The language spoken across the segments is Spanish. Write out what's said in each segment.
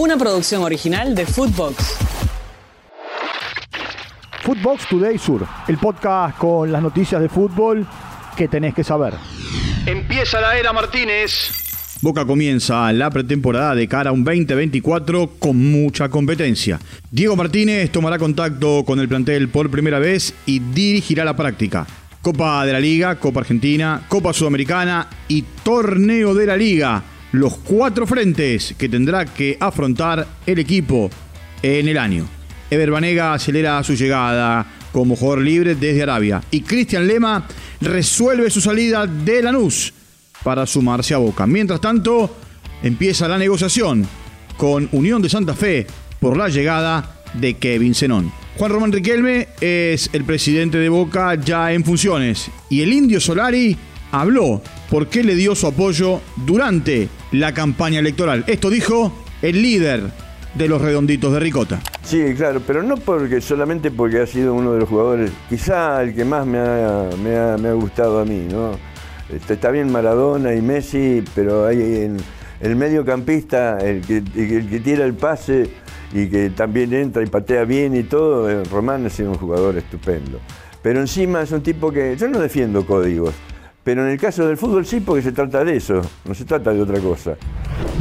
una producción original de Footbox. Footbox Today Sur, el podcast con las noticias de fútbol que tenés que saber. Empieza la era Martínez. Boca comienza la pretemporada de cara a un 2024 con mucha competencia. Diego Martínez tomará contacto con el plantel por primera vez y dirigirá la práctica. Copa de la Liga, Copa Argentina, Copa Sudamericana y Torneo de la Liga. Los cuatro frentes que tendrá que afrontar el equipo en el año. Ever Banega acelera su llegada como jugador libre desde Arabia y Cristian Lema resuelve su salida de Lanús para sumarse a Boca. Mientras tanto, empieza la negociación con Unión de Santa Fe por la llegada de Kevin Zenón. Juan Román Riquelme es el presidente de Boca ya en funciones y el indio Solari habló por qué le dio su apoyo durante la campaña electoral. Esto dijo el líder de los redonditos de Ricota. Sí, claro, pero no porque solamente porque ha sido uno de los jugadores, quizá el que más me ha, me ha, me ha gustado a mí, ¿no? Este, está bien Maradona y Messi, pero hay el mediocampista, el que, el que tira el pase y que también entra y patea bien y todo, eh, Román sido un jugador estupendo. Pero encima es un tipo que, yo no defiendo códigos, pero en el caso del fútbol sí porque se trata de eso, no se trata de otra cosa.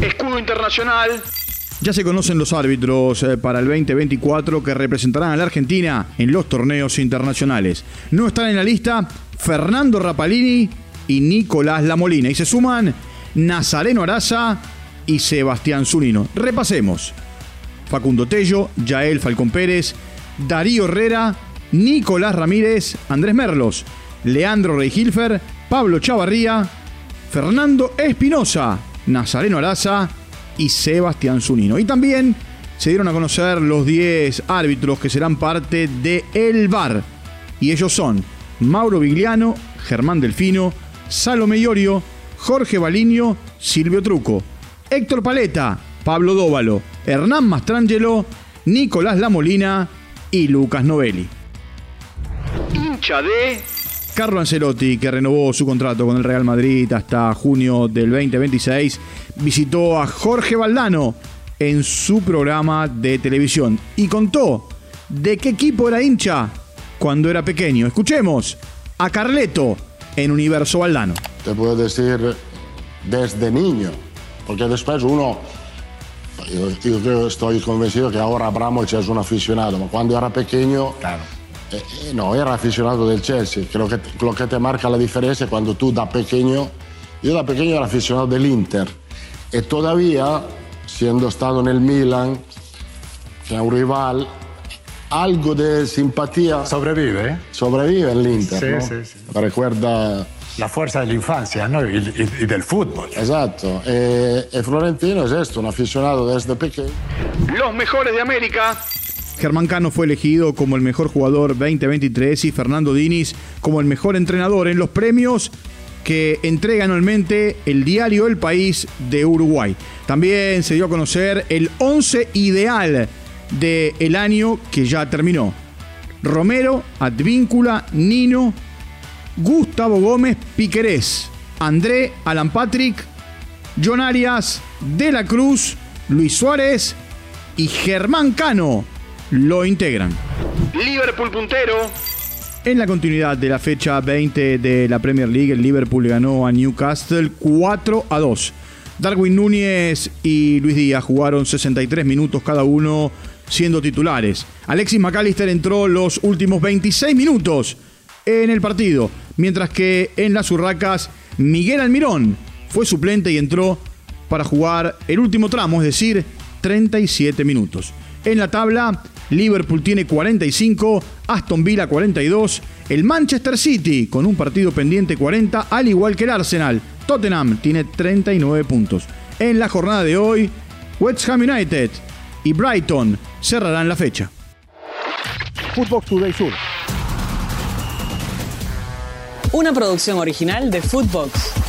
Escudo internacional. Ya se conocen los árbitros eh, para el 2024 que representarán a la Argentina en los torneos internacionales. No están en la lista Fernando Rapalini y Nicolás Lamolina. Y se suman Nazareno Araza y Sebastián Zunino. Repasemos. Facundo Tello, Yael Falcón Pérez, Darío Herrera, Nicolás Ramírez, Andrés Merlos, Leandro Reigilfer, Pablo Chavarría, Fernando Espinosa, Nazareno Araza y Sebastián Zunino. Y también se dieron a conocer los 10 árbitros que serán parte de El VAR. Y ellos son Mauro Vigliano, Germán Delfino, Salome Iorio, Jorge Baliño, Silvio Truco, Héctor Paleta, Pablo Dóvalo, Hernán Mastrangelo, Nicolás Lamolina y Lucas Novelli. Hincha de. Carlo Ancelotti, que renovó su contrato con el Real Madrid hasta junio del 2026, visitó a Jorge Valdano en su programa de televisión y contó de qué equipo era hincha cuando era pequeño. Escuchemos a Carleto en Universo Valdano. Te puedo decir desde niño, porque después uno, yo, yo estoy convencido que ahora Abramovich es un aficionado, pero cuando era pequeño, eh, eh, no, era aficionado del Chelsea. Creo que lo que te marca la diferencia es cuando tú da pequeño, yo da pequeño era aficionado del Inter, y todavía, siendo estado en el Milan, que es un rival, algo de simpatía Sobrevive, ¿eh? sobrevive en el Inter. Sí, ¿no? sí, sí. Me recuerda La fuerza de la infancia, ¿no? Y, y- y del fútbol. Esatto, e, e Florentino es esto, un aficionado desde pequeño. Los mejores de América. Germán Cano fue elegido como el mejor jugador 2023 y Fernando Diniz como el mejor entrenador en los premios que entrega anualmente el diario El País de Uruguay. También se dio a conocer el 11 ideal del año que ya terminó. Romero, Advíncula, Nino, Gustavo Gómez, Piquerés, André, Alan Patrick, John Arias, De la Cruz, Luis Suárez y Germán Cano lo integran. Liverpool puntero. En la continuidad de la fecha 20 de la Premier League, el Liverpool ganó a Newcastle 4 a 2. Darwin Núñez y Luis Díaz jugaron 63 minutos cada uno siendo titulares. Alexis McAllister entró los últimos 26 minutos en el partido, mientras que en las urracas Miguel Almirón fue suplente y entró para jugar el último tramo, es decir, 37 minutos. En la tabla, Liverpool tiene 45, Aston Villa 42, el Manchester City con un partido pendiente 40, al igual que el Arsenal. Tottenham tiene 39 puntos. En la jornada de hoy, West Ham United y Brighton cerrarán la fecha. Footbox Today Sur. Una producción original de Footbox.